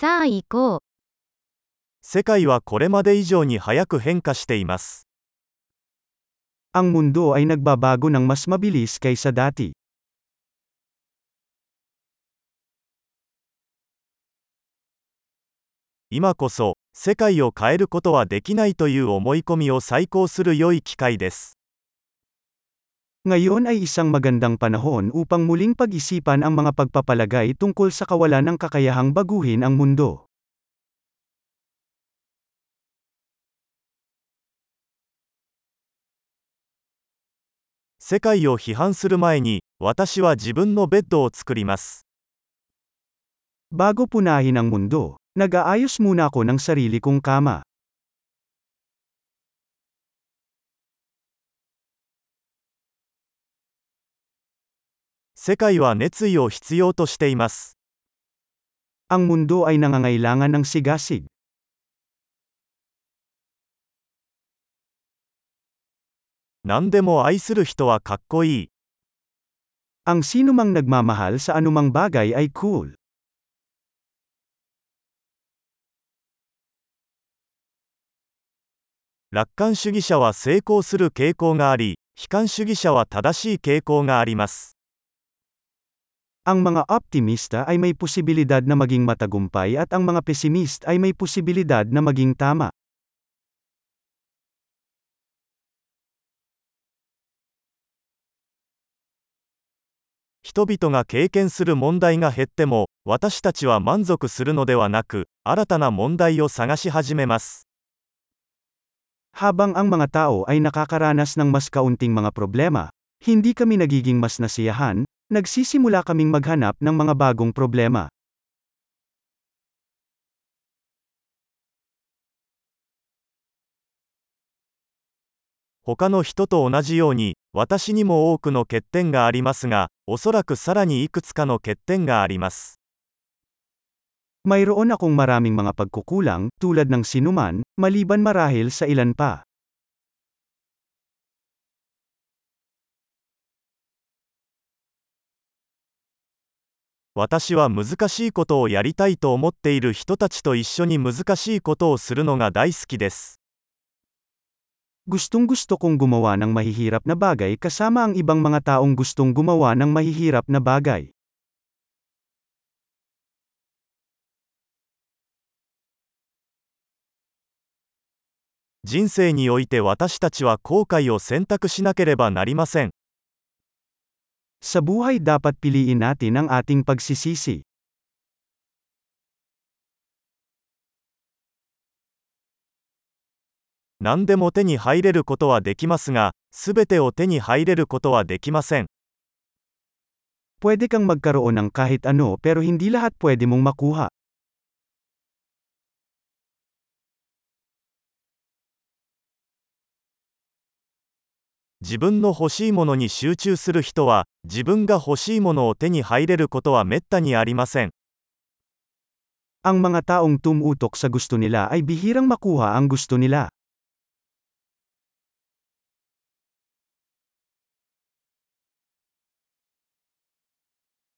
さあ行こう。世界はこれまで以上に早く変化しています。Ang mundo ay nagbabago ng mas mabilis kaysa dati. 今こそ、世界を変えることはできないという思い込みを再考する良い機会です。Ngayon ay isang magandang panahon upang muling pag-isipan ang mga pagpapalagay tungkol sa kawalan ng kakayahang baguhin ang mundo. Sekai o hihan suru mae ni, watashi wa jibun no beddo o tsukurimasu. Bago punahin ang mundo, nag-aayos muna ako ng sarili kong kama. 世界は熱意を必要としています。Ang mundo ay nangangailangan ng sigasig. 何でも愛する人はかっこいい。Ang sinumang nagmamahal sa anumang bagay ay cool. 楽観主義者は成功する傾向があり、悲観主義者は正しい傾向があります。Ang mga optimista ay may posibilidad na maging matagumpay at ang mga pesimist ay may posibilidad na maging tama. 人々が経験する問題が減っても、私たちは満足するのではなく、新たな問題を探し始めます。 Habang ang mga tao ay nakakaranas ng mas kaunting mga problema, hindi kami nagiging mas nasiyahan, nagsisimula kaming maghanap ng mga bagong problema. 他の人と同じように、私にも多くの欠点がありますが、おそらくさらにいくつかの欠点があります。 Mayroon akong maraming mga pagkukulang, tulad ng sinuman, maliban marahil sa ilan pa. 私は難しいことをやりたいと思っている人たちと一緒に難しいことをするのが大好きです。Gustong gusto kong gumawa ng mahihirap na bagay kasama ang ibang mga taong gustong gumawa ng mahihirap na bagay. 人生において私たちは後 Sa buhay dapat piliin natin ang ating pagsisisi. 何でも手に入れることはできますが、すべてを手に入れることはできません。 Pwede kang magkaroon ng kahit ano pero hindi lahat pwede mong makuha. 自分の欲しいものに集中する人は、自分が欲しいものを手に入れることはめったにありません。 Ang mga taong tumutok sa gusto nila ay bihirang makuha ang gusto nila.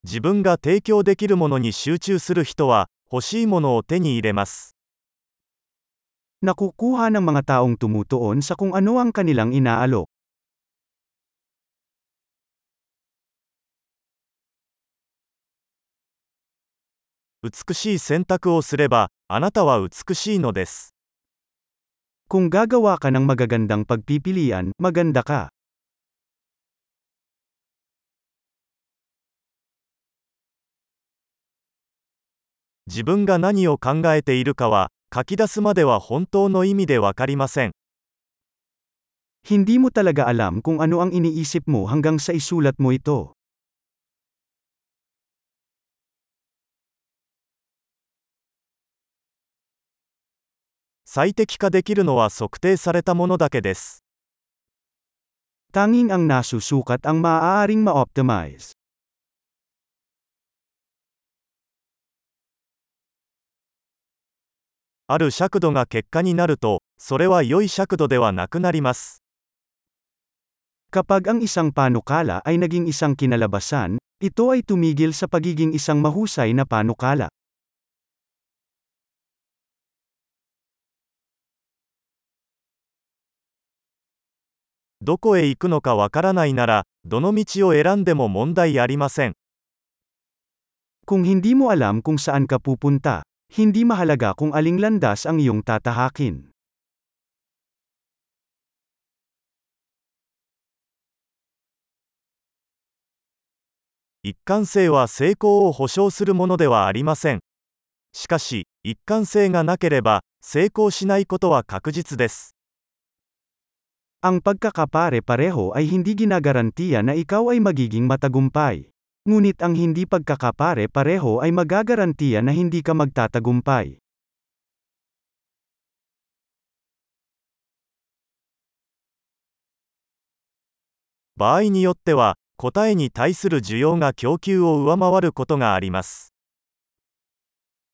自分が提供できるものに集中する人は、欲しいものを手に入れます。 Nakukuha ng mga taong tumutuon sa kung ano ang kanilang inaalok. 美しい選択をすれば、あなたは美しいのです。Kung gagawa ka ng magagandang pagpipilian, maganda ka. 自分が何を考えているかは、書き出すまでは本当の意味でわかりません。Hindi mo talaga alam kung ano ang iniisip mo hanggang sa isulat mo ito. 最適化できるのは測定されたものだけです。Tanging ang nasusukat ang maaaring ma-optimize. ある尺度が結果になると、それは良い尺度ではなくなります。Kapag ang isang panukala ay naging isang kinalabasan, ito ay tumigil sa pagiging isang mahusay na panukala. どこへ行くのかわからないなら、どの道を選んでも問題ありません。Kung hindi mo alam kung saan ka pupunta, hindi mahalaga kung aling landas ang iyong tatahakin. 一貫性は成功を保証するものではありません。しかし、一貫性がなければ、成功しないことは確実です。Ang pagkakapare-pareho ay hindi ginagarantiya na ikaw ay magiging matagumpay. Ngunit ang hindi pagkakapare-pareho ay magagarantiya na hindi ka magtatagumpay. 場合によっては、答えに対する需要が供給を上回ることがあります。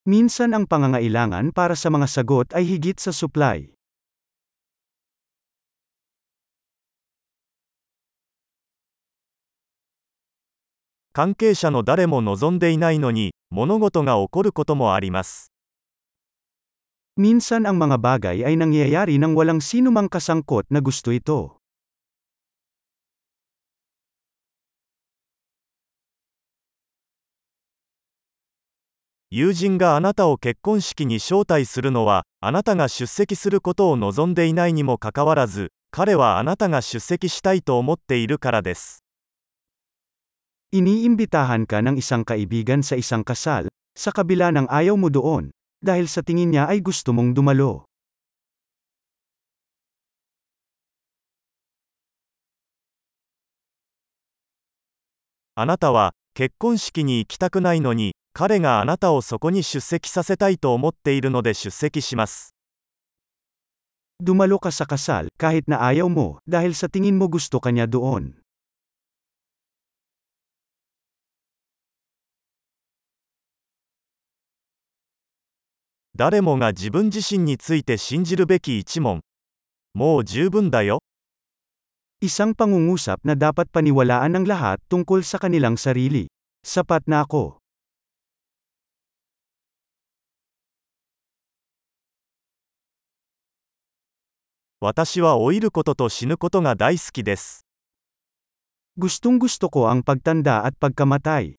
Minsan ang pangangailangan para sa mga sagot ay higit sa supply. 関係者の誰も望んでいないのに、物事が起こることもあります。Minsan ang mga bagay ay nangyayari nang walang sino mang kasangkot na gusto ito. 友人があなたを結婚式に招待するのは、あなたが出席することを望んでい Iniimbitahan ka ng isang kaibigan sa isang kasal, sa kabila ng ayaw mo doon, dahil sa tingin niya ay gusto mong dumalo. あなたは、結婚式に行きたくないのに、彼があなたをそこに出席させたいと思っているので出席します。 Dumalo ka sa kasal, kahit na ayaw mo, dahil sa tingin mo gusto ka niya doon. 誰もが自分自身について信じるべき一問。もう十分だよ。Isang pangungusap na dapat paniwalaan ng lahat tungkol sa kanilang sarili. Sapat na ako. 私は老いることと死ぬことが大好きです。Gustong gusto ko ang pagtanda at pagkamatay.